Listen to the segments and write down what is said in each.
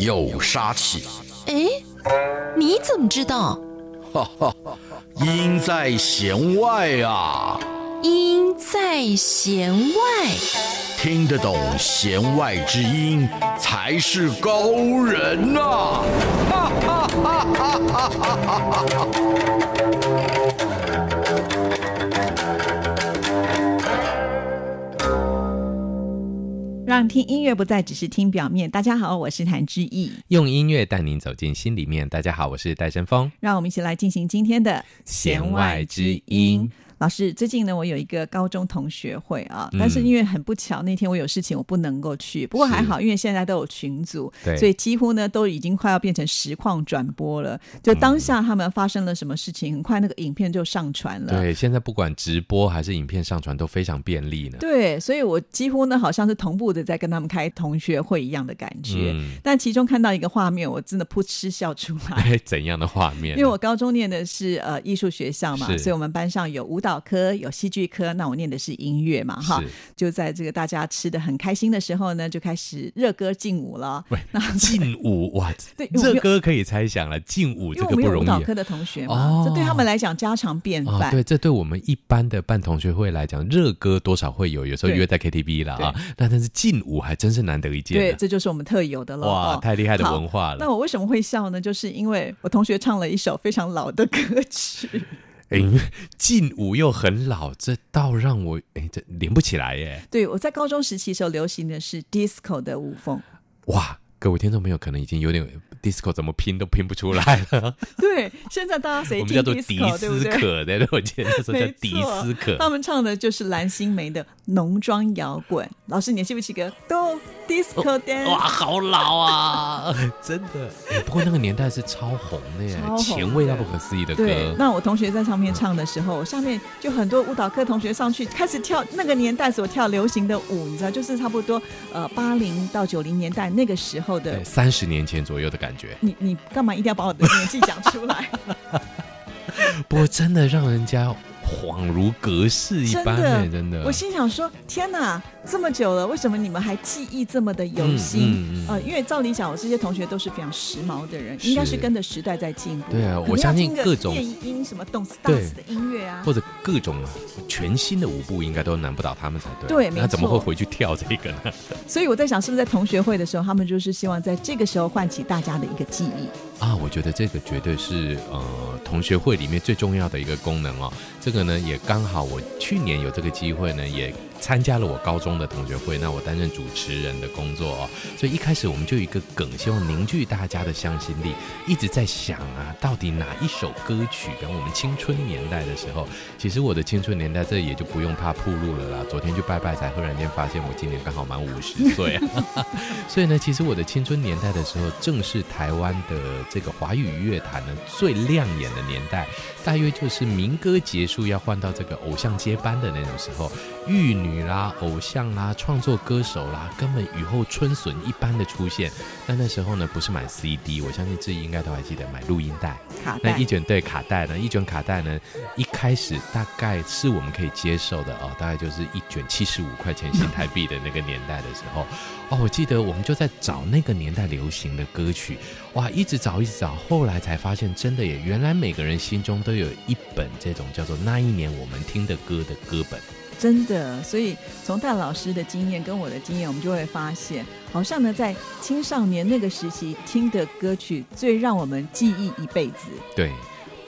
有杀气。哎，你怎么知道？哈哈，音在弦外啊。音在弦外，听得懂弦外之音才是高人呐！哈哈哈哈哈哈！让听音乐不再只是听表面。大家好，我是谭志毅，用音乐带您走进心里面。大家好，我是戴森峰。让我们一起来进行今天的弦外之音。老师，最近呢，我有一个高中同学会啊，但是因为很不巧，那天我有事情，我不能够去。不过还好，因为现在都有群组，所以几乎呢都已经快要变成实况转播了。就当下他们发生了什么事情，很快那个影片就上传了。对，现在不管直播还是影片上传都非常便利呢。对，所以我几乎呢好像是同步的在跟他们开同学会一样的感觉。但其中看到一个画面，我真的噗嗤笑出来。怎样的画面？因为我高中念的是呃艺术学校嘛，所以我们班上有舞蹈科，有戏剧科，那我念的是音乐嘛，哈，就在这个大家吃的很开心的时候呢，就开始热歌劲舞了。那劲舞哇，对，热歌可以猜想了，劲舞这个不容易。舞蹈科的同学嘛，这对他们来讲家常便饭。对，这对我们一般的办同学会来讲，热歌多少会有，有时候约在 KTV 了啊。那但是劲舞还真是难得一见。对，这就是我们特有的了。哇，太厉害的文化了。那我为什么会笑呢？就是因为我同学唱了一首非常老的歌曲。哎，劲舞又很老，这倒让我哎，这连不起来耶。对，我在高中时期时候流行的是 disco 的舞风。哇，各位听众朋友可能已经有点。disco 怎么拼都拼不出来了。对，现在大家谁我们叫做迪斯可的，我记得那时候叫迪斯可。他们唱的就是蓝心湄的浓妆摇滚。老师，你记不记得？都 disco dance。哇，好老啊！真的。不过那个年代是超红的耶，前卫到不可思议的歌。对，那我同学在上面唱的时候，下面就很多舞蹈课同学上去开始跳那个年代所跳流行的舞，你知道，就是差不多呃八零到九零年代那个时候的，三十年前左右的感觉。感觉你你干嘛一定要把我的年纪讲出来？不过真的让人家恍如隔世一般，欸，真的。真的，我心想说：天哪！这么久了，为什么你们还记忆这么的犹新？嗯嗯嗯、呃，因为照理讲，我这些同学都是非常时髦的人，应该是跟着时代在进步。对啊，我相信各种电音什么动次打次的音乐啊，或者各种全新的舞步，应该都难不倒他们才对。对。那怎么会回去跳这个呢？所以我在想，是不是在同学会的时候，他们就是希望在这个时候唤起大家的一个记忆啊？我觉得这个绝对是呃同学会里面最重要的一个功能哦。这个呢，也刚好我去年有这个机会呢，也。参加了我高中的同学会，那我担任主持人的工作哦，所以一开始我们就有一个梗，希望凝聚大家的向心力，一直在想啊，到底哪一首歌曲，跟我们青春年代的时候，其实我的青春年代这也就不用怕暴露了啦。昨天去拜拜才忽然间发现我今年刚好满五十岁，所以呢，其实我的青春年代的时候，正是台湾的这个华语乐坛呢最亮眼的年代，大约就是民歌结束要换到这个偶像接班的那种时候，玉女。女啦，偶像啦，创作歌手啦，根本雨后春笋一般的出现。但那时候呢，不是买 CD，我相信自己应该都还记得买录音带。卡带。那一卷对卡带呢，一卷卡带呢，一开始大概是我们可以接受的哦，大概就是一卷七十五块钱新台币的那个年代的时候。哦，我记得我们就在找那个年代流行的歌曲，哇，一直找一直找，后来才发现，真的耶，原来每个人心中都有一本这种叫做那一年我们听的歌的歌本。真的，所以从戴老师的经验跟我的经验，我们就会发现，好像呢，在青少年那个时期听的歌曲，最让我们记忆一辈子。对。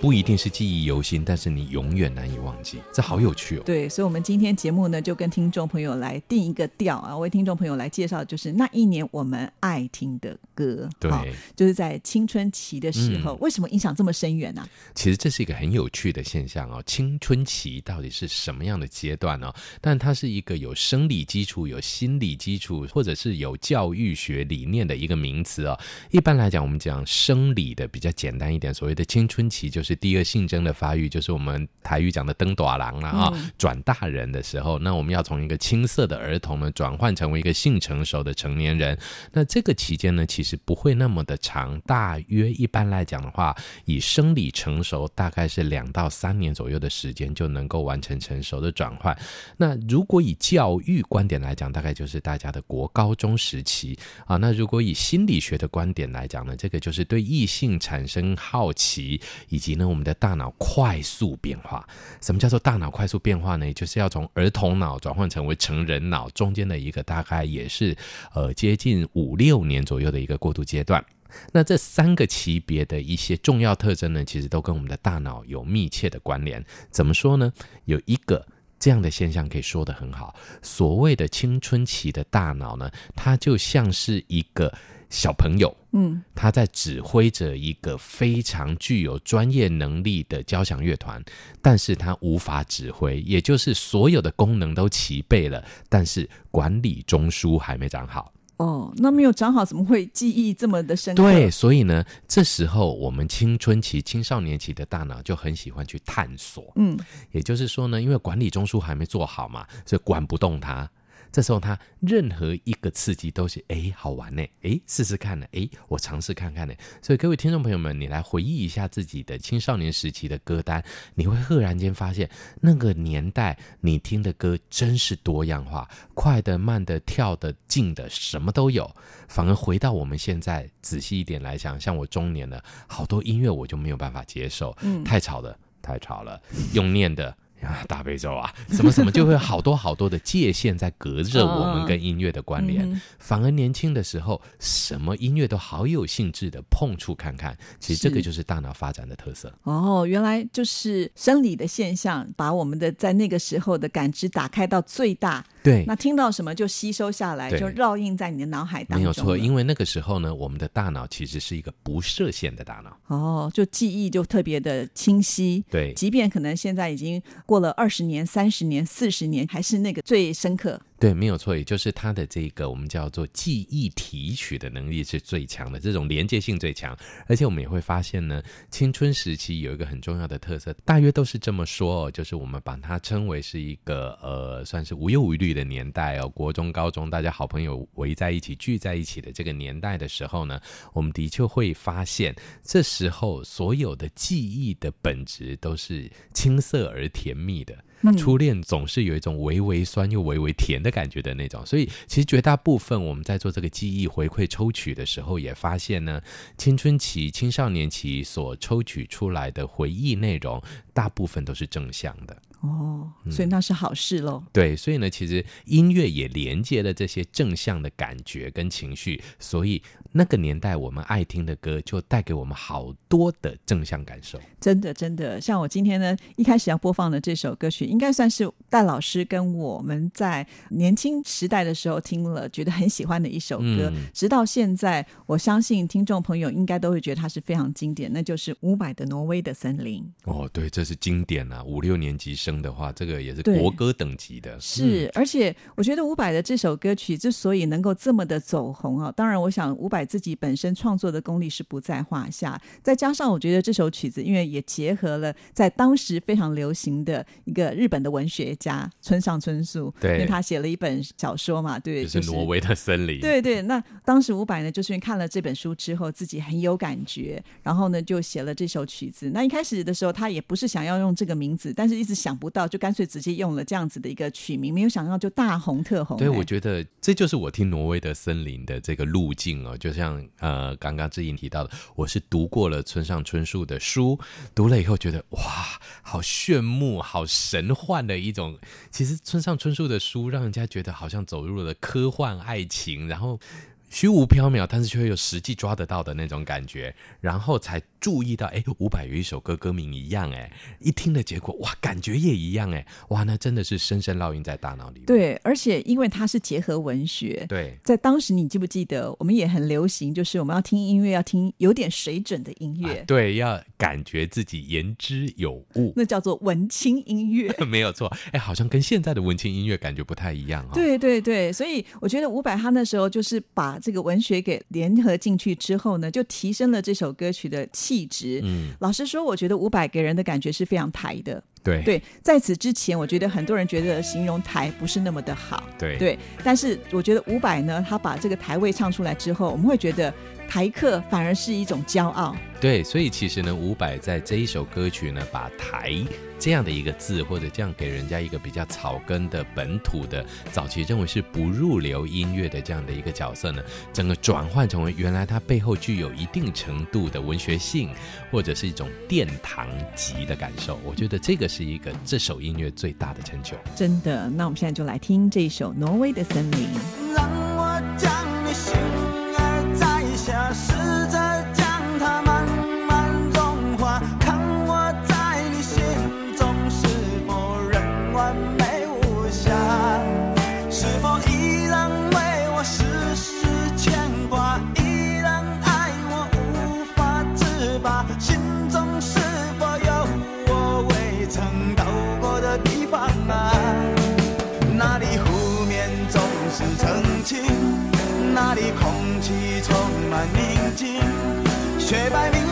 不一定是记忆犹新，但是你永远难以忘记，这好有趣哦。对，所以，我们今天节目呢，就跟听众朋友来定一个调啊，为听众朋友来介绍，就是那一年我们爱听的歌。对，就是在青春期的时候，嗯、为什么影响这么深远呢、啊？其实这是一个很有趣的现象哦。青春期到底是什么样的阶段呢？但它是一个有生理基础、有心理基础，或者是有教育学理念的一个名词哦。一般来讲，我们讲生理的比较简单一点，所谓的青春期就是。是第二性征的发育，就是我们台语讲的登短郎了啊，转、嗯、大人的时候，那我们要从一个青涩的儿童呢，转换成为一个性成熟的成年人。那这个期间呢，其实不会那么的长，大约一般来讲的话，以生理成熟大概是两到三年左右的时间就能够完成成熟的转换。那如果以教育观点来讲，大概就是大家的国高中时期啊。那如果以心理学的观点来讲呢，这个就是对异性产生好奇，以及我们的大脑快速变化。什么叫做大脑快速变化呢？就是要从儿童脑转换成为成人脑，中间的一个大概也是呃接近五六年左右的一个过渡阶段。那这三个级别的一些重要特征呢，其实都跟我们的大脑有密切的关联。怎么说呢？有一个这样的现象可以说得很好，所谓的青春期的大脑呢，它就像是一个小朋友，嗯，他在指挥着一个非常具有专业能力的交响乐团，但是他无法指挥，也就是所有的功能都齐备了，但是管理中枢还没长好。哦，那没有长好，怎么会记忆这么的深刻？对，所以呢，这时候我们青春期、青少年期的大脑就很喜欢去探索。嗯，也就是说呢，因为管理中枢还没做好嘛，所以管不动它。这时候他任何一个刺激都是哎好玩呢，哎试试看呢，哎我尝试看看呢。所以各位听众朋友们，你来回忆一下自己的青少年时期的歌单，你会赫然间发现那个年代你听的歌真是多样化，快的、慢的、跳的、静的，什么都有。反而回到我们现在仔细一点来讲，像我中年了，好多音乐我就没有办法接受，嗯，太吵了，太吵了，用念的。啊，大悲咒啊，什么什么，就会好多好多的界限在隔着我们跟音乐的关联。反而年轻的时候，什么音乐都好有兴致的碰触看看。其实这个就是大脑发展的特色。哦，原来就是生理的现象，把我们的在那个时候的感知打开到最大。对，那听到什么就吸收下来，就烙印在你的脑海当中。没有错，因为那个时候呢，我们的大脑其实是一个不设限的大脑。哦，就记忆就特别的清晰。对，即便可能现在已经过了二十年、三十年、四十年，还是那个最深刻。对，没有错，也就是它的这个我们叫做记忆提取的能力是最强的，这种连接性最强。而且我们也会发现呢，青春时期有一个很重要的特色，大约都是这么说，哦就是我们把它称为是一个呃，算是无忧无虑的年代哦。国中、高中，大家好朋友围在一起、聚在一起的这个年代的时候呢，我们的确会发现，这时候所有的记忆的本质都是青涩而甜蜜的。初恋总是有一种微微酸又微微甜的感觉的那种，所以其实绝大部分我们在做这个记忆回馈抽取的时候，也发现呢，青春期、青少年期所抽取出来的回忆内容，大部分都是正向的。哦，所以那是好事喽。嗯。对，所以呢，其实音乐也连接了这些正向的感觉跟情绪，所以那个年代我们爱听的歌就带给我们好多的正向感受。真的，真的，像我今天呢，一开始要播放的这首歌曲，应该算是戴老师跟我们在年轻时代的时候听了，觉得很喜欢的一首歌。嗯、直到现在，我相信听众朋友应该都会觉得它是非常经典，那就是伍佰的《挪威的森林》。哦，对，这是经典啊，五六年级生。的话，这个也是国歌等级的。是，而且我觉得伍佰的这首歌曲之所以能够这么的走红啊，当然，我想伍佰自己本身创作的功力是不在话下，再加上我觉得这首曲子，因为也结合了在当时非常流行的一个日本的文学家村上春树，对，因为他写了一本小说嘛，对，就是《挪威的森林》。对对，那当时伍佰呢，就是因为看了这本书之后，自己很有感觉，然后呢，就写了这首曲子。那一开始的时候，他也不是想要用这个名字，但是一直想不到，就干脆直接用了这样子的一个曲名，没有想到就大红特红。对，我觉得这就是我听《挪威的森林》的这个路径哦，就像呃刚刚志颖提到的，我是读过了村上春树的书，读了以后觉得哇，好炫目、好神幻的一种。其实村上春树的书让人家觉得好像走入了科幻爱情，然后。虚无缥缈，但是却有实际抓得到的那种感觉，然后才注意到，哎，伍佰有一首歌歌名一样，哎，一听的结果，哇，感觉也一样，哎，哇，那真的是深深烙印在大脑里。对，而且因为它是结合文学，对，在当时你记不记得，我们也很流行，就是我们要听音乐，要听有点水准的音乐，啊、对，要感觉自己言之有物，那叫做文青音乐，没有错，哎，好像跟现在的文青音乐感觉不太一样哈、哦。对对对，所以我觉得伍佰他那时候就是把这个文学给联合进去之后呢，就提升了这首歌曲的气气质。嗯，老实说，我觉得伍佰给人的感觉是非常台的。对对，在此之前，我觉得很多人觉得形容台不是那么的好。对对，但是我觉得伍佰呢，他把这个台位唱出来之后，我们会觉得台客反而是一种骄傲。对，所以其实呢，伍佰在这一首歌曲呢，把台这样的一个字，或者这样给人家一个比较草根的本土的早期认为是不入流音乐的这样的一个角色呢，整个转换成为原来它背后具有一定程度的文学性，或者是一种殿堂级的感受。我觉得这个。是一个这首音乐最大的成就，真的。那我们现在就来听这一首《挪威的森林》。雪白明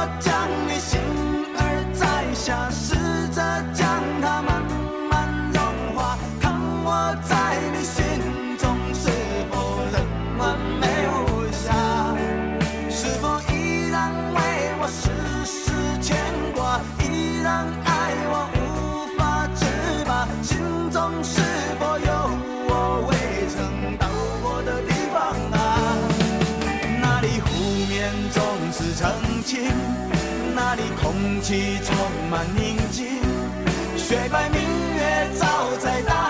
your. 气充满宁静，雪白明月照在大。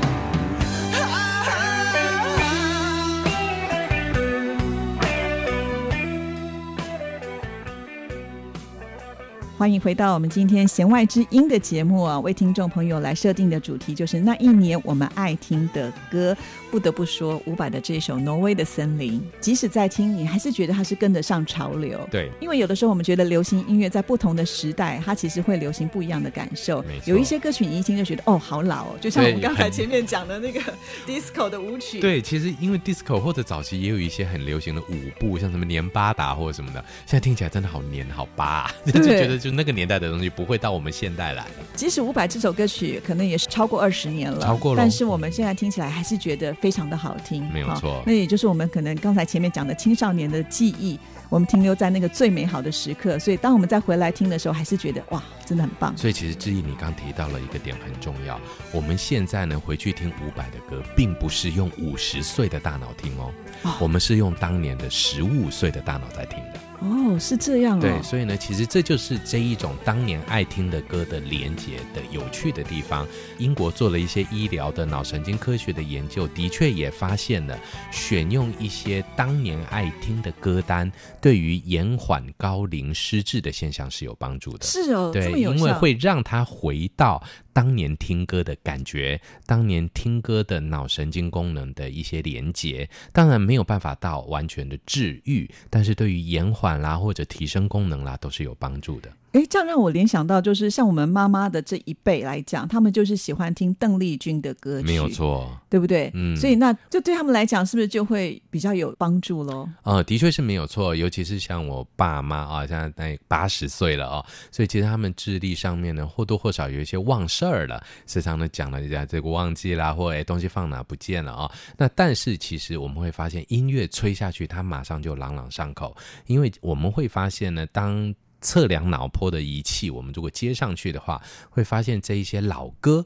欢迎回到我们今天弦外之音的节目啊！为听众朋友来设定的主题就是那一年我们爱听的歌。不得不说，伍佰的这首《挪威的森林》，即使在听，你还是觉得它是跟得上潮流。对，因为有的时候我们觉得流行音乐在不同的时代，它其实会流行不一样的感受。有一些歌曲你一听就觉得哦，好老哦，就像我们刚才前面讲的那个 disco 的舞曲。对，其实因为 disco 或者早期也有一些很流行的舞步，像什么黏巴达或者什么的，现在听起来真的好黏好巴，就觉得就。那个年代的东西不会到我们现代来。即使伍佰这首歌曲可能也是超过二十年了，超过了，但是我们现在听起来还是觉得非常的好听，没有错。那也就是我们可能刚才前面讲的青少年的记忆，我们停留在那个最美好的时刻，所以当我们再回来听的时候，还是觉得哇，真的很棒。所以其实志毅，你刚提到了一个点很重要，我们现在呢回去听伍佰的歌，并不是用五十岁的大脑听哦，哦，我们是用当年的十五岁的大脑在听的。哦，是这样哦。对，所以呢，其实这就是这一种当年爱听的歌的连接的有趣的地方。英国做了一些医疗的脑神经科学的研究，的确也发现了选用一些当年爱听的歌单，对于延缓高龄失智的现象是有帮助的。是哦，对，因为会让他回到。当年听歌的感觉，当年听歌的脑神经功能的一些连接，当然没有办法到完全的治愈，但是对于延缓啦或者提升功能啦，都是有帮助的。哎，这样让我联想到，就是像我们妈妈的这一辈来讲，他们就是喜欢听邓丽君的歌曲，没有错，对不对？嗯，所以那就对他们来讲，是不是就会比较有帮助喽？呃，的确是没有错，尤其是像我爸妈啊，现在八十岁了哦，所以其实他们智力上面呢，或多或少有一些忘事儿了，时常的讲了一下这个忘记啦，或哎东西放哪不见了啊。那但是其实我们会发现，音乐吹下去，它马上就朗朗上口，因为我们会发现呢，当测量脑波的仪器，我们如果接上去的话，会发现这一些老歌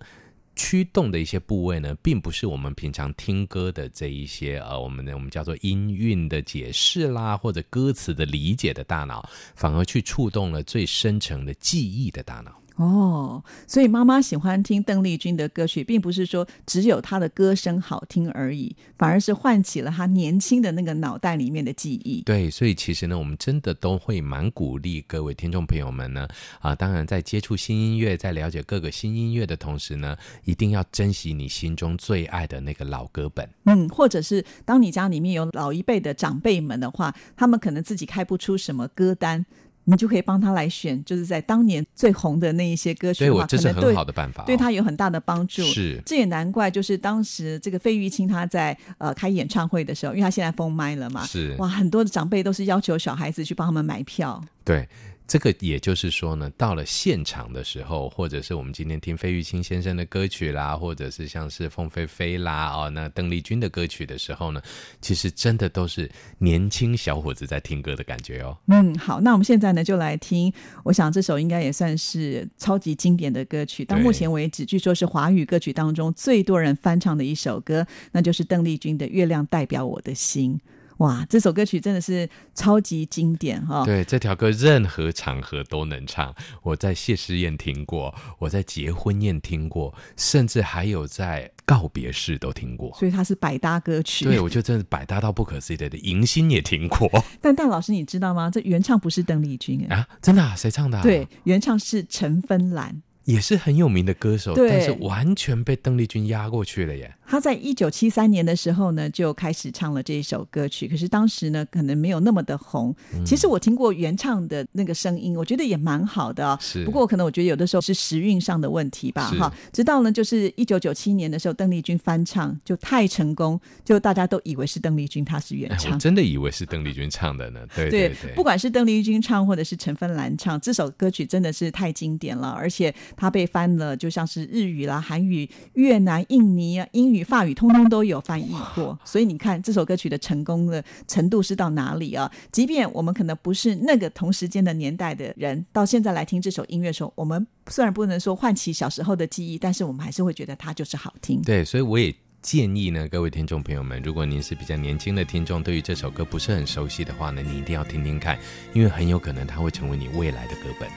驱动的一些部位呢，并不是我们平常听歌的这一些呃，我们的我们叫做音韵的解释啦，或者歌词的理解的大脑，反而去触动了最深层的记忆的大脑。哦，所以妈妈喜欢听邓丽君的歌曲，并不是说只有她的歌声好听而已，反而是唤起了她年轻的那个脑袋里面的记忆。对，所以其实呢，我们真的都会蛮鼓励各位听众朋友们呢，啊，当然在接触新音乐、在了解各个新音乐的同时呢，一定要珍惜你心中最爱的那个老歌本。嗯，或者是当你家里面有老一辈的长辈们的话，他们可能自己开不出什么歌单。你就可以帮他来选，就是在当年最红的那一些歌曲的话，对，我这是很好的办法，哦，对他有很大的帮助。是，这也难怪，就是当时这个费玉清他在呃开演唱会的时候，因为他现在封麦了嘛，是哇，很多的长辈都是要求小孩子去帮他们买票。对。这个也就是说呢，到了现场的时候，或者是我们今天听费玉清先生的歌曲啦，或者是像是凤飞飞啦，哦，那邓丽君的歌曲的时候呢，其实真的都是年轻小伙子在听歌的感觉哦。嗯，好，那我们现在呢就来听，我想这首应该也算是超级经典的歌曲，到目前为止据说是华语歌曲当中最多人翻唱的一首歌，那就是邓丽君的《月亮代表我的心》。哇，这首歌曲真的是超级经典哈！对，这条歌任何场合都能唱。我在谢师宴听过，我在结婚宴听过，甚至还有在告别式都听过。所以它是百搭歌曲。对，我觉得真的百搭到不可思议的。迎新也听过。但但老师，你知道吗？这原唱不是邓丽君啊？真的啊？谁唱的啊？对，原唱是陈芬兰，也是很有名的歌手，但是完全被邓丽君压过去了耶。他在一九七三年的时候呢，就开始唱了这一首歌曲。可是当时呢，可能没有那么的红。嗯、其实我听过原唱的那个声音，我觉得也蛮好的、哦。是。不过可能我觉得有的时候是时运上的问题吧。哈。直到呢，就是一九九七年的时候，邓丽君翻唱就太成功，就大家都以为是邓丽君她是原唱。我真的以为是邓丽君唱的呢。对对对。对，不管是邓丽君唱，或者是陈芬兰唱，这首歌曲真的是太经典了。而且它被翻了，就像是日语啦、韩语、越南、印尼啊、英语。语、法语通通都有翻译过，所以你看这首歌曲的成功的程度是到哪里啊？即便我们可能不是那个同时间的年代的人，到现在来听这首音乐的时候，我们虽然不能说唤起小时候的记忆，但是我们还是会觉得它就是好听。对，所以我也建议呢，各位听众朋友们，如果您是比较年轻的听众，对于这首歌不是很熟悉的话呢，你一定要听听看，因为很有可能它会成为你未来的歌本。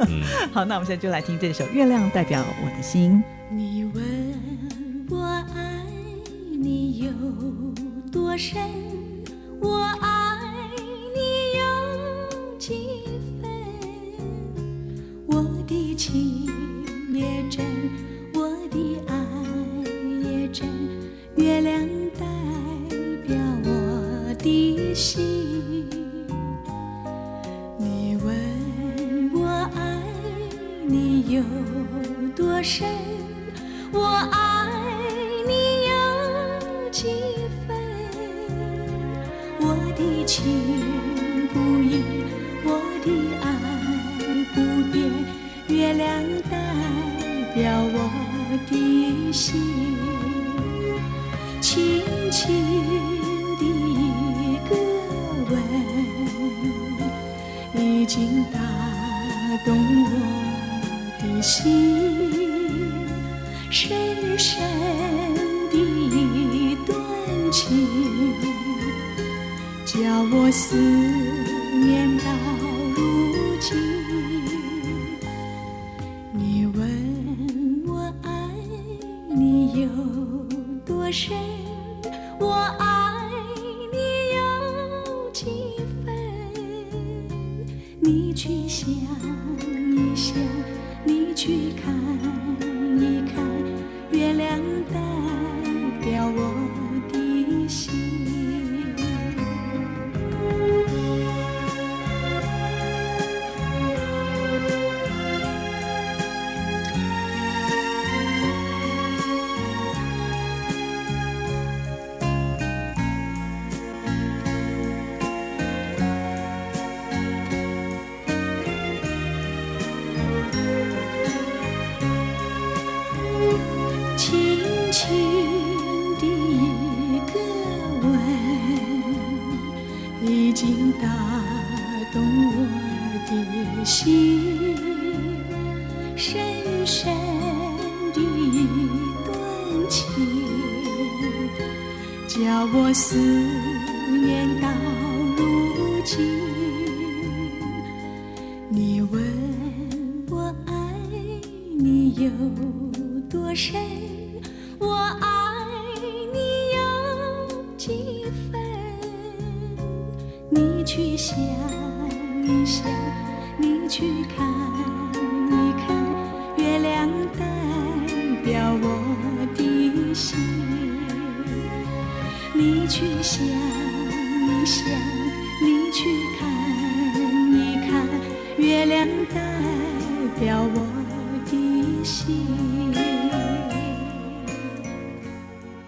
嗯，好，那我们现在就来听这首《月亮代表我的心》。你问。我爱你有多深我爱你有几分？我的情也真我的爱也真月亮心。深深的一段情，叫我思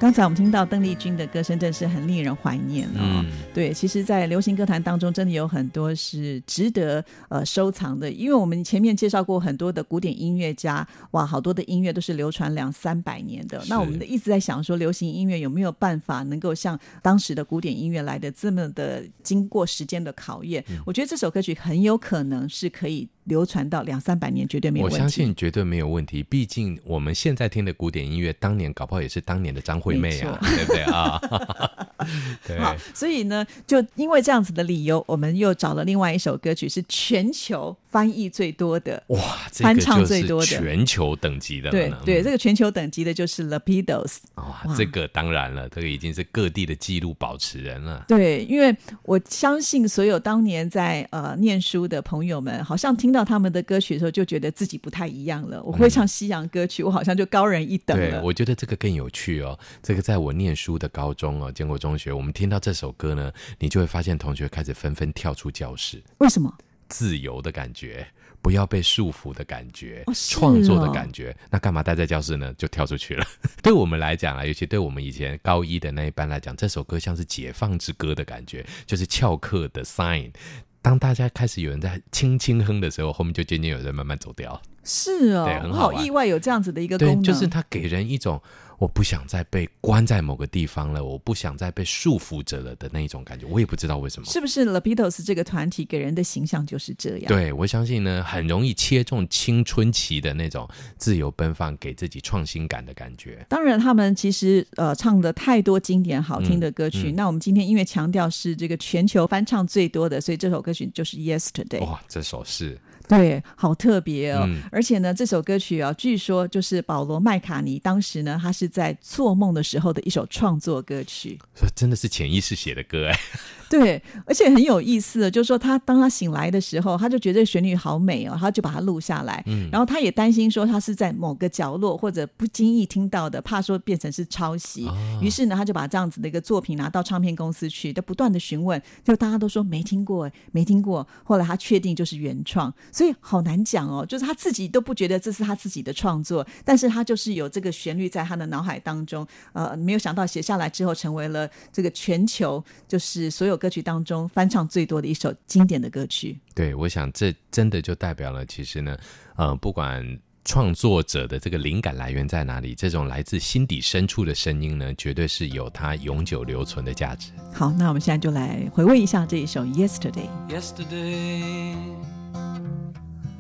刚才我们听到邓丽君的歌声，真是很令人怀念哦。嗯、对，其实，在流行歌坛当中，真的有很多是值得呃收藏的。因为我们前面介绍过很多的古典音乐家，哇，好多的音乐都是流传两三百年的。那我们一直在想说，流行音乐有没有办法能够像当时的古典音乐来的这么的经过时间的考验？嗯、我觉得这首歌曲很有可能是可以。流传到两三百年绝对没有问题，我相信绝对没有问题。毕竟我们现在听的古典音乐，当年搞不好也是当年的张惠妹啊，对不对啊？对。好，所以呢，就因为这样子的理由，我们又找了另外一首歌曲，是全球翻译最多的，哇，翻唱最多的，全球等级的。对对，这个全球等级的就是 The Beatles。哇，哇这个当然了，这个已经是各地的纪录保持人了。对，因为我相信所有当年在呃念书的朋友们，好像听到。他们的歌曲的时候，就觉得自己不太一样了。我会唱西洋歌曲，嗯、我好像就高人一等了。对，我觉得这个更有趣哦。这个在我念书的高中哦，建国中学，我们听到这首歌呢，你就会发现同学开始纷纷跳出教室。为什么？自由的感觉，不要被束缚的感觉，哦、创作的感觉。那干嘛待在教室呢？就跳出去了。对我们来讲啊，尤其对我们以前高一的那一班来讲，这首歌像是解放之歌的感觉，就是翘课的 sign。当大家开始有人在轻轻哼的时候，后面就渐渐有人慢慢走掉。是哦，对，很好，好意外有这样子的一个功能，对，就是它给人一种我不想再被关在某个地方了，我不想再被束缚着了的那一种感觉。我也不知道为什么，是不是 Beatles 这个团体给人的形象就是这样？对，我相信呢，很容易切中青春期的那种自由奔放、给自己创新感的感觉。当然，他们其实呃唱的太多经典好听的歌曲。嗯嗯、那我们今天因为强调是这个全球翻唱最多的，所以这首歌曲就是 Yesterday。哇，这首是。对，好特别哦！嗯、而且呢，这首歌曲啊，据说就是保罗麦卡尼当时呢，他是在做梦的时候的一首创作歌曲。真的是潜意识写的歌哎。对，而且很有意思的，就是说他当他醒来的时候，他就觉得旋律好美哦，他就把它录下来。嗯，然后他也担心说他是在某个角落或者不经意听到的，怕说变成是抄袭。哦、于是呢，他就把这样子的一个作品拿到唱片公司去，就不断的询问，就大家都说没听过，没听过。后来他确定就是原创，所以好难讲哦，就是他自己都不觉得这是他自己的创作，但是他就是有这个旋律在他的脑海当中，呃，没有想到写下来之后成为了这个全球就是所有歌曲当中翻唱最多的一首经典的歌曲。对，我想这真的就代表了，其实呢，呃，不管创作者的这个灵感来源在哪里，这种来自心底深处的声音呢，绝对是有它永久留存的价值。好，那我们现在就来回味一下这一首《Yesterday》。Yesterday,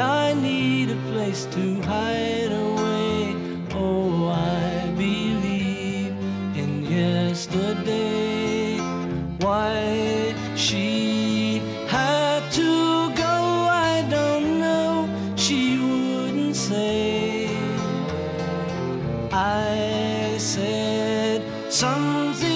I need a place to hide away. Oh, I believe in yesterday. Why she had to go, I don't know. She wouldn't say. I said something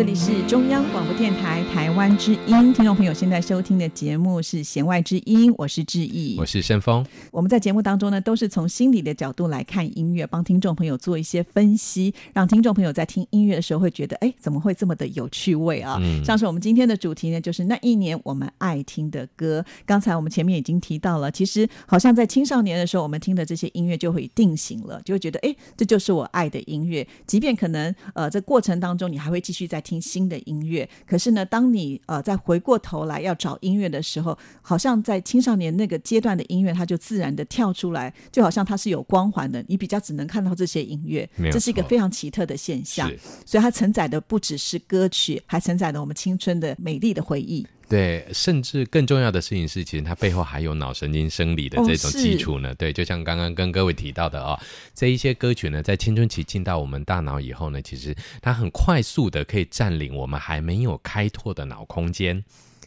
这里是中央广播电台台湾之音，听众朋友现在收听的节目是《弦外之音》，我是志毅，我是申峰。我们在节目当中呢，都是从心理的角度来看音乐，帮听众朋友做一些分析，让听众朋友在听音乐的时候会觉得，哎，怎么会这么的有趣味啊？嗯，像是我们今天的主题呢，就是那一年我们爱听的歌。刚才我们前面已经提到了，其实好像在青少年的时候，我们听的这些音乐就会定型了，就会觉得，哎，这就是我爱的音乐。即便可能呃，在过程当中你还会继续在听新的音乐，可是呢，当你呃再回过头来要找音乐的时候，好像在青少年那个阶段的音乐，它就自然的跳出来，就好像它是有光环的，你比较只能看到这些音乐，这是一个非常奇特的现象。所以它承载的不只是歌曲，还承载了我们青春的美丽的回忆。对，甚至更重要的事情是，其实它背后还有脑神经生理的这种基础呢。哦、对，就像刚刚跟各位提到的哦，这一些歌曲呢，在青春期进到我们大脑以后呢，其实它很快速的可以占领我们还没有开拓的脑空间，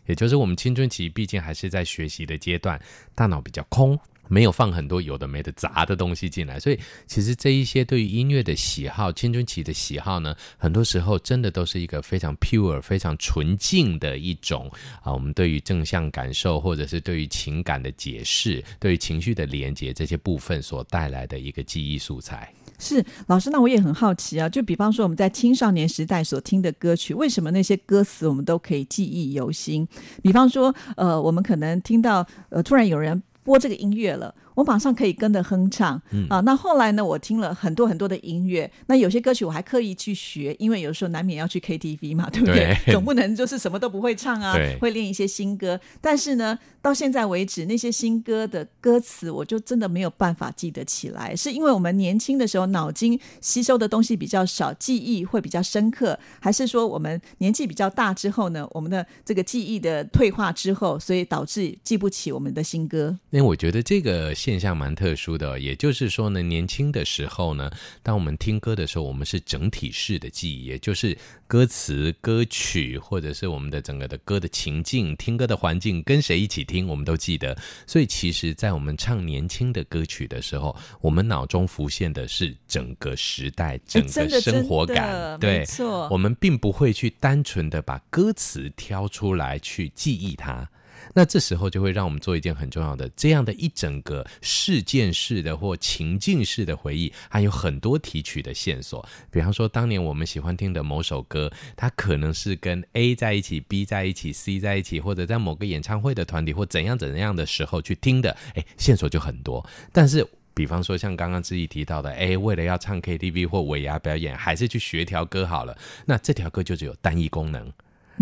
也就是我们青春期毕竟还是在学习的阶段，大脑比较空。没有放很多有的没的杂的东西进来，所以其实这一些对于音乐的喜好，青春期的喜好呢，很多时候真的都是一个 非常 pure、非常纯净的一种啊。我们对于正向感受，或者是对于情感的解释，对于情绪的连接这些部分所带来的一个记忆素材。是老师，那我也很好奇啊。就比方说我们在青少年时代所听的歌曲，为什么那些歌词我们都可以记忆犹新？比方说，呃，我们可能听到呃，突然有人。播这个音乐了，我马上可以跟着哼唱。嗯啊，那后来呢，我听了很多很多的音乐，那有些歌曲我还刻意去学，因为有时候难免要去 KTV 嘛，对不对？对，总不能就是什么都不会唱啊，会练一些新歌。但是呢，到现在为止，那些新歌的歌词，我就真的没有办法记得起来，是因为我们年轻的时候脑筋吸收的东西比较少，记忆会比较深刻，还是说我们年纪比较大之后呢，我们的这个记忆的退化之后，所以导致记不起我们的新歌？因为我觉得这个现象蛮特殊的，也就是说呢，年轻的时候呢，当我们听歌的时候，我们是整体式的记忆，也就是歌词、歌曲，或者是我们的整个的歌的情境、听歌的环境，跟谁一起听，我们都记得。所以，其实，在我们唱年轻的歌曲的时候，我们脑中浮现的是整个时代、整个生活感。对，没错，我们并不会去单纯的把歌词挑出来去记忆它。那这时候就会让我们做一件很重要的，这样的一整个事件式的或情境式的回忆，还有很多提取的线索。比方说，当年我们喜欢听的某首歌，它可能是跟 A 在一起，B 在一起，C 在一起，或者在某个演唱会的团体或怎样怎样的时候去听的，哎，线索就很多。但是，比方说像刚刚志毅提到的，哎，为了要唱 KTV 或尾牙表演，还是去学条歌好了。那这条歌就只有单一功能，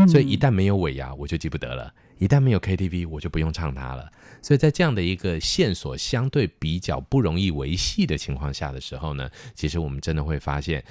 所以一旦没有尾牙，我就记不得了。一旦没有 KTV，我就不用唱它了。所以在这样的一个线索相对比较不容易维系的情况下的时候呢，其实我们真的会发现。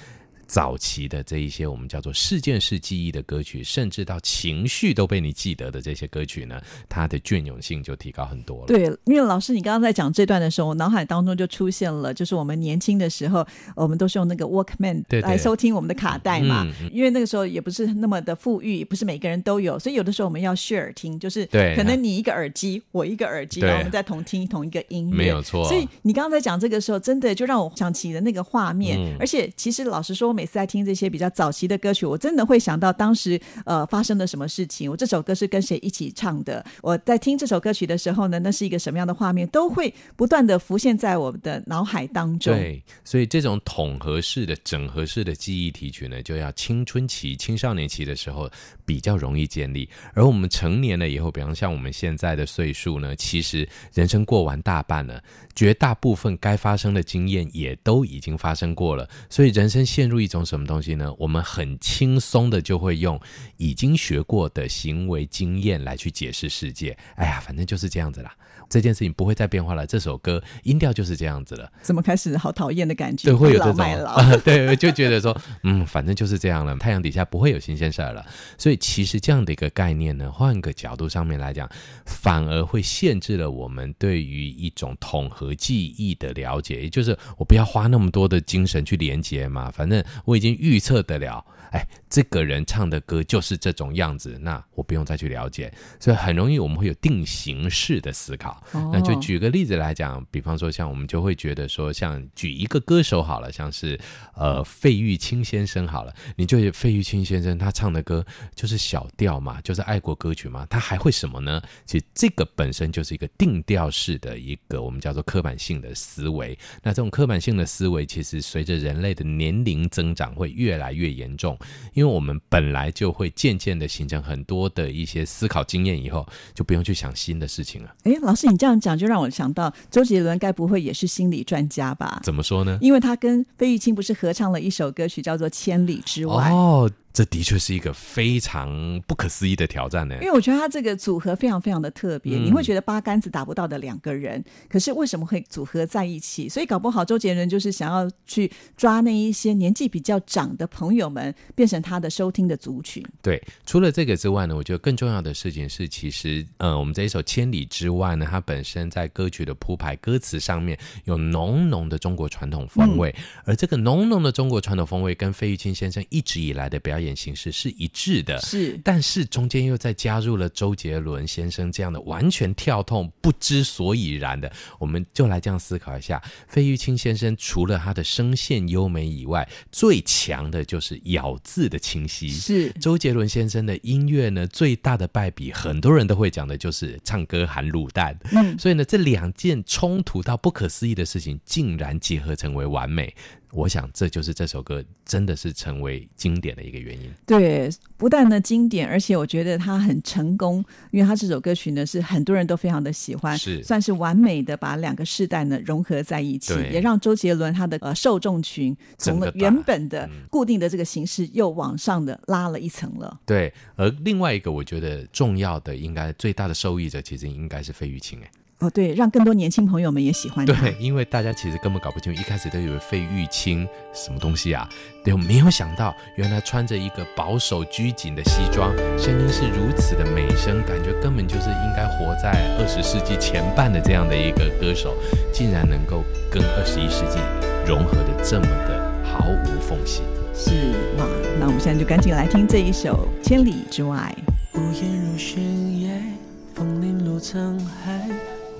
早期的这一些我们叫做事件式记忆的歌曲，甚至到情绪都被你记得的这些歌曲呢，它的隽永性就提高很多了。对，因为老师你刚刚在讲这段的时候，我脑海当中就出现了，就是我们年轻的时候，我们都是用那个 Walkman 来收听我们的卡带嘛。对对，因为那个时候也不是那么的富裕，不是每个人都有，所以有的时候我们要 share 听，就是可能你一个耳机，我一个耳机，然后我们再同听同一个音乐，没有错。所以你刚刚在讲这个时候，真的就让我想起了那个画面，嗯、而且其实老实说，我每次在听这些比较早期的歌曲，我真的会想到当时呃发生了什么事情。我这首歌是跟谁一起唱的？我在听这首歌曲的时候呢，那是一个什么样的画面，都会不断的浮现在我的脑海当中。对，所以这种统合式的、整合式的记忆提取呢，就要青春期、青少年期的时候比较容易建立。而我们成年了以后，比方像我们现在的岁数呢，其实人生过完大半了，绝大部分该发生的经验也都已经发生过了，所以人生陷入一种什么东西呢？我们很轻松的就会用已经学过的行为经验来去解释世界。哎呀，反正就是这样子啦。这件事情不会再变化了。这首歌音调就是这样子了。怎么开始好讨厌的感觉？对，会有这种 对，就觉得说，嗯，反正就是这样了。太阳底下不会有新鲜事儿了。所以其实这样的一个概念呢，换个角度上面来讲，反而会限制了我们对于一种统合记忆的了解。也就是我不要花那么多的精神去连接嘛，反正我已经预测得了。哎，这个人唱的歌就是这种样子，那我不用再去了解，所以很容易我们会有定型式的思考。哦、那就举个例子来讲，比方说像我们就会觉得说，像举一个歌手好了，像是呃费玉清先生好了，你就费玉清先生他唱的歌就是小调嘛，就是爱国歌曲嘛，他还会什么呢？其实这个本身就是一个定调式的一个我们叫做刻板性的思维。那这种刻板性的思维，其实随着人类的年龄增长会越来越严重。因为我们本来就会渐渐的形成很多的一些思考经验，以后就不用去想新的事情了。哎，老师，你这样讲就让我想到周杰伦，该不会也是心理专家吧？怎么说呢？因为他跟费玉清不是合唱了一首歌曲，叫做《千里之外》。哦。这的确是一个非常不可思议的挑战呢，因为我觉得他这个组合非常非常的特别，嗯、你会觉得八竿子打不到的两个人，可是为什么会组合在一起？所以搞不好周杰伦就是想要去抓那一些年纪比较长的朋友们，变成他的收听的族群。对，除了这个之外呢，我觉得更重要的事情是，其实，呃，我们这一首《千里之外》呢，它本身在歌曲的铺排、歌词上面有浓浓的中国传统风味，嗯、而这个浓浓的中国传统风味跟费玉清先生一直以来的表演。演形式是一致的，是，但是中间又再加入了周杰伦先生这样的完全跳痛、不知所以然的，我们就来这样思考一下：费玉清先生除了他的声线优美以外，最强的就是咬字的清晰。是周杰伦先生的音乐呢，最大的败笔，很多人都会讲的就是唱歌含卤蛋。嗯，所以呢，这两件冲突到不可思议的事情，竟然结合成为完美。我想这就是这首歌真的是成为经典的一个原因。对，不但呢经典，而且我觉得它很成功，因为它这首歌曲呢是很多人都非常的喜欢，是算是完美的把两个世代呢融合在一起，也让周杰伦他的呃受众群从原本的固定的这个形式又往上的拉了一层了。对，而另外一个我觉得重要的，应该最大的受益者其实应该是费玉清哎。哦，对，让更多年轻朋友们也喜欢。对，因为大家其实根本搞不清楚，一开始都以为费玉清什么东西啊，对，我没有想到，原来穿着一个保守拘谨的西装，声音是如此的美声，感觉根本就是应该活在二十世纪前半的这样的一个歌手，竟然能够跟二十一世纪融合的这么的毫无缝隙。是哇，那我们现在就赶紧来听这一首《千里之外》。屋檐如悬崖，枫林落沧海，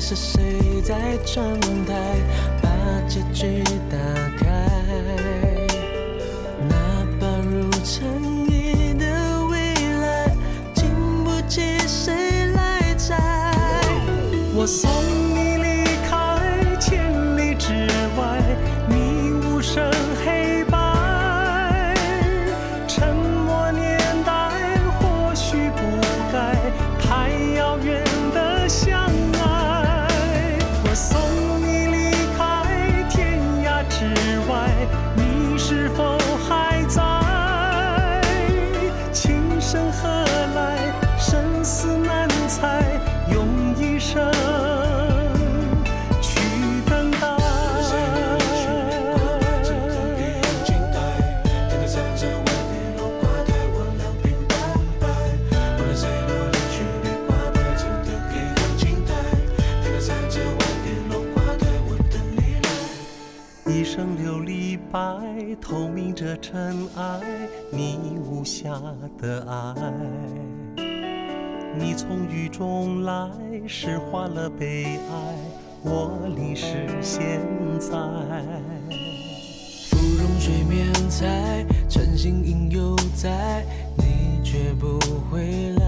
是谁在窗台把结局打开？那把如尘埃的未来，经不起谁来摘。我送。的尘埃，你无瑕的爱。你从雨中来，诗化了悲哀，我淋湿现在。芙蓉水面采，晨星影犹在，你却不回来。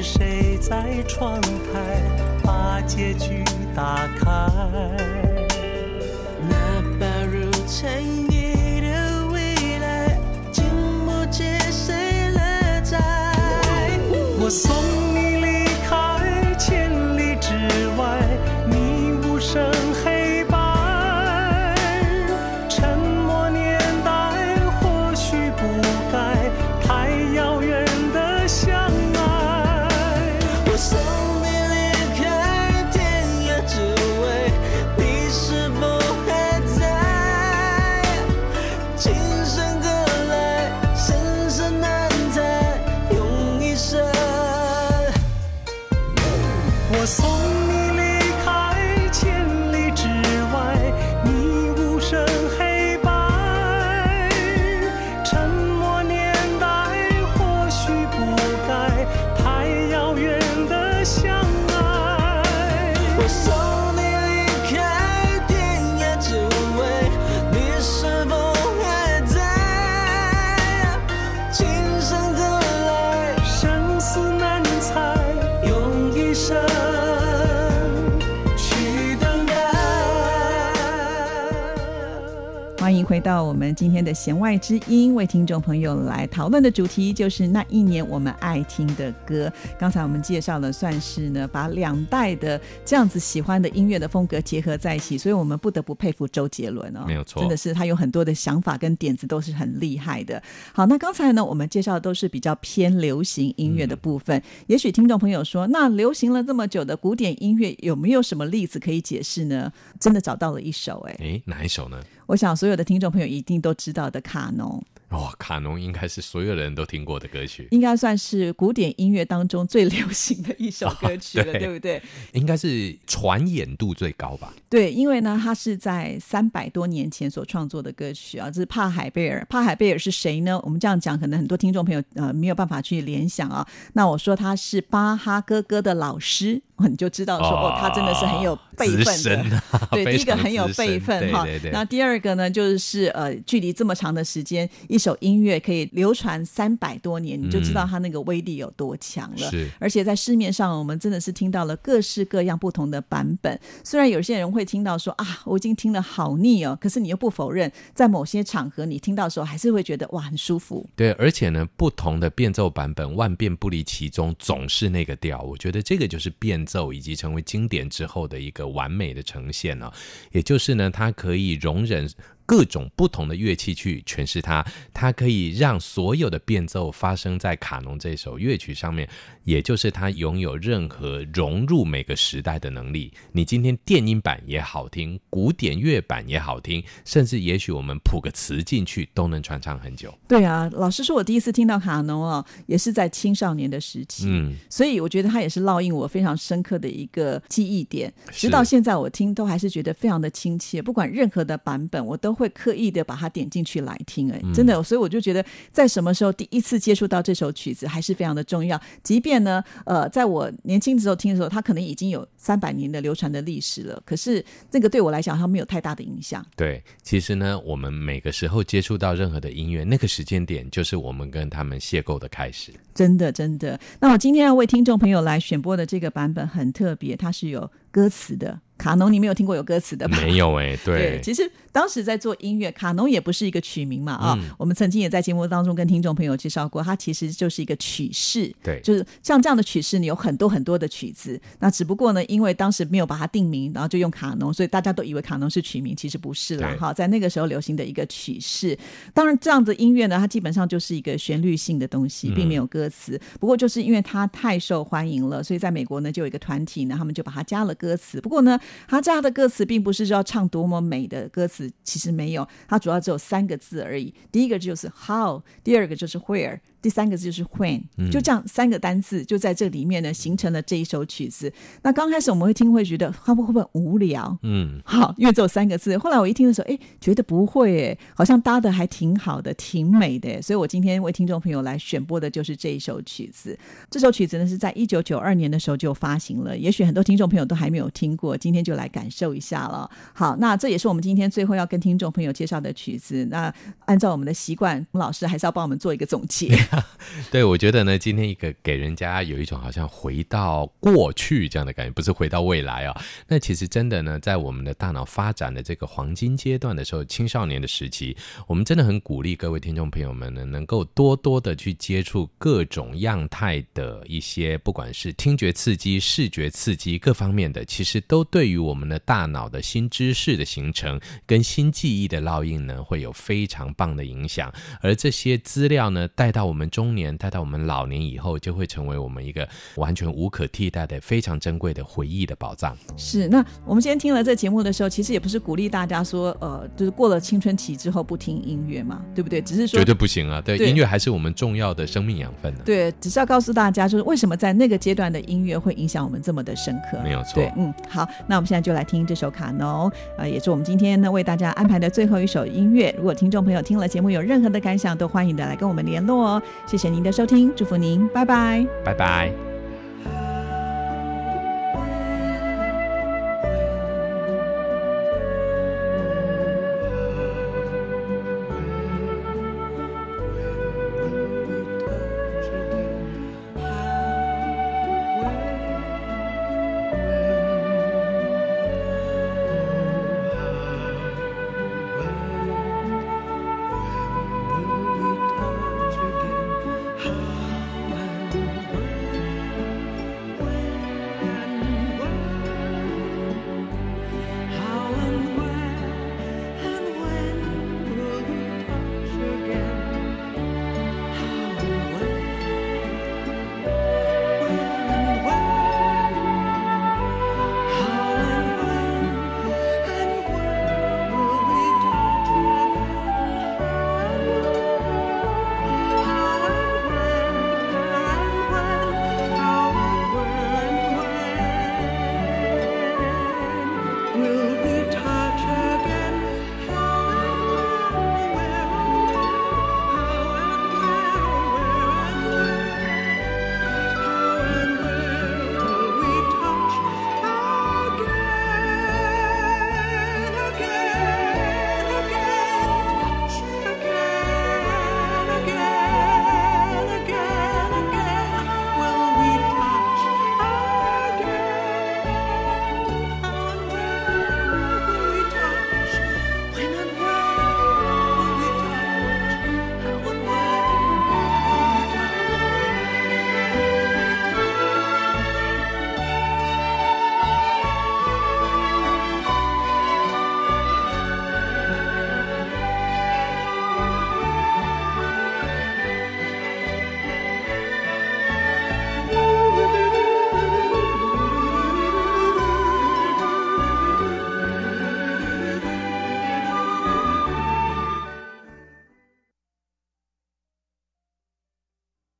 是谁在窗台把结局打开？那把如尘埃的未来，经不起谁来摘。我送。回到我们今天的弦外之音，为听众朋友来讨论的主题就是那一年我们爱听的歌。刚才我们介绍了算是呢，把两代的这样子喜欢的音乐的风格结合在一起，所以我们不得不佩服周杰伦哦，没有错，真的是他有很多的想法跟点子都是很厉害的。好，那刚才呢，我们介绍的都是比较偏流行音乐的部分。嗯、也许听众朋友说，那流行了这么久的古典音乐有没有什么例子可以解释呢？真的找到了一首，哎，哎，哪一首呢？我想所有的听众朋友一定都知道的卡农，哦，卡农应该是所有人都听过的歌曲，应该算是古典音乐当中最流行的一首歌曲了，哦、对，对不对？应该是传演度最高吧？对，因为呢，它是在三百多年前所创作的歌曲啊。这是帕海贝尔，帕海贝尔是谁呢？我们这样讲，可能很多听众朋友呃没有办法去联想啊。那我说他是巴哈哥哥的老师。你就知道说哦，他真的是很有辈分的。啊、对，第一个很有辈分哈。那第二个呢，就是呃，距离这么长的时间，一首音乐可以流传三百多年，你就知道它那个威力有多强了。是、嗯，而且在市面上，我们真的是听到了各式各样不同的版本。虽然有些人会听到说啊，我已经听了好腻哦，可是你又不否认，在某些场合你听到的时候，还是会觉得哇，很舒服。对，而且呢，不同的变奏版本，万变不离其宗，总是那个调。我觉得这个就是变。奏以及成为经典之后的一个完美的呈现呢，也就是呢，它可以容忍。各种不同的乐器去诠释它，它可以让所有的变奏发生在卡农这首乐曲上面，也就是它拥有任何融入每个时代的能力。你今天电音版也好听，古典乐版也好听，甚至也许我们谱个词进去都能传唱很久。对啊，老师说，我第一次听到卡农哦，也是在青少年的时期，嗯，所以我觉得它也是烙印我非常深刻的一个记忆点。直到现在我听都还是觉得非常的亲切，不管任何的版本我都。会刻意的把它点进去来听，哎，真的，所以我就觉得，在什么时候第一次接触到这首曲子，还是非常的重要。即便呢，呃，在我年轻的时候听的时候，它可能已经有三百年的流传的历史了，可是这个对我来讲，它没有太大的影响。对，其实呢，我们每个时候接触到任何的音乐，那个时间点就是我们跟他们邂逅的开始。真的，真的。那我今天要为听众朋友来选播的这个版本很特别，它是有歌词的。卡农，你没有听过有歌词的吧？没有哎、欸，对。对，其实当时在做音乐，卡农也不是一个曲名嘛啊、嗯哦。我们曾经也在节目当中跟听众朋友介绍过，它其实就是一个曲式。对，就是像这样的曲式，你有很多很多的曲子。那只不过呢，因为当时没有把它定名，然后就用卡农，所以大家都以为卡农是曲名，其实不是了哈。在那个时候流行的一个曲式。当然，这样的音乐呢，它基本上就是一个旋律性的东西，并没有歌词。嗯、不过就是因为它太受欢迎了，所以在美国呢，就有一个团体呢，他们就把它加了歌词。不过呢，他加的歌词并不是要唱多么美的歌词，其实没有，它主要只有三个字而已。第一个就是 how，第二个就是 where。第三个字就是 when，就这样三个单字就在这里面呢，形成了这一首曲子。那刚开始我们会听会觉得会不会不会无聊？嗯，好，因为只有三个字。后来我一听的时候，哎，觉得不会，哎，好像搭的还挺好的，挺美的。所以我今天为听众朋友来选播的就是这一首曲子。这首曲子呢是在一九九二年的时候就发行了，也许很多听众朋友都还没有听过，今天就来感受一下了。好，那这也是我们今天最后要跟听众朋友介绍的曲子。那按照我们的习惯，老师还是要帮我们做一个总结。对，我觉得呢，今天一个给人家有一种好像回到过去这样的感觉，不是回到未来啊、那其实真的呢，在我们的大脑发展的这个黄金阶段的时候，青少年的时期，我们真的很鼓励各位听众朋友们呢，能够多多的去接触各种样态的一些，不管是听觉刺激、视觉刺激各方面的，其实都对于我们的大脑的新知识的形成跟新记忆的烙印呢，会有非常棒的影响。而这些资料呢，带到我们中年，带到我们老年以后，就会成为我们一个完全无可替代的、非常珍贵的回忆的宝藏。是。那我们今天听了这节目的时候，其实也不是鼓励大家说，呃，就是过了青春期之后不听音乐嘛，对不对？只是说绝对不行啊！对，对音乐还是我们重要的生命养分呢、啊。对，只是要告诉大家，就是为什么在那个阶段的音乐会影响我们这么的深刻。没有错。对，嗯，好，那我们现在就来听这首卡农，呃，也是我们今天呢为大家安排的最后一首音乐。如果听众朋友听了节目有任何的感想，都欢迎的来跟我们联络哦。谢谢您的收听，祝福您，拜拜，拜拜。